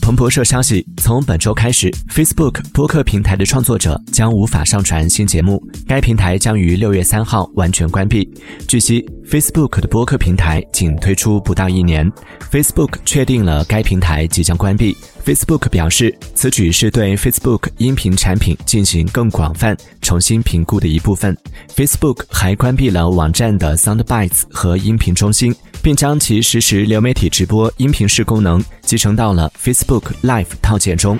彭博社消息，从本周开始，Facebook 播客平台的创作者将无法上传新节目，该平台将于六月三号完全关闭。据悉，Facebook 的播客平台仅推出不到一年，Facebook 确定了该平台即将关闭。Facebook 表示，此举是对 Facebook 音频产品进行更广泛、重新评估的一部分。Facebook 还关闭了网站的 SoundBytes 和音频中心，并将其实时流媒体直播音频式功能集成到了 Facebook Live 套件中。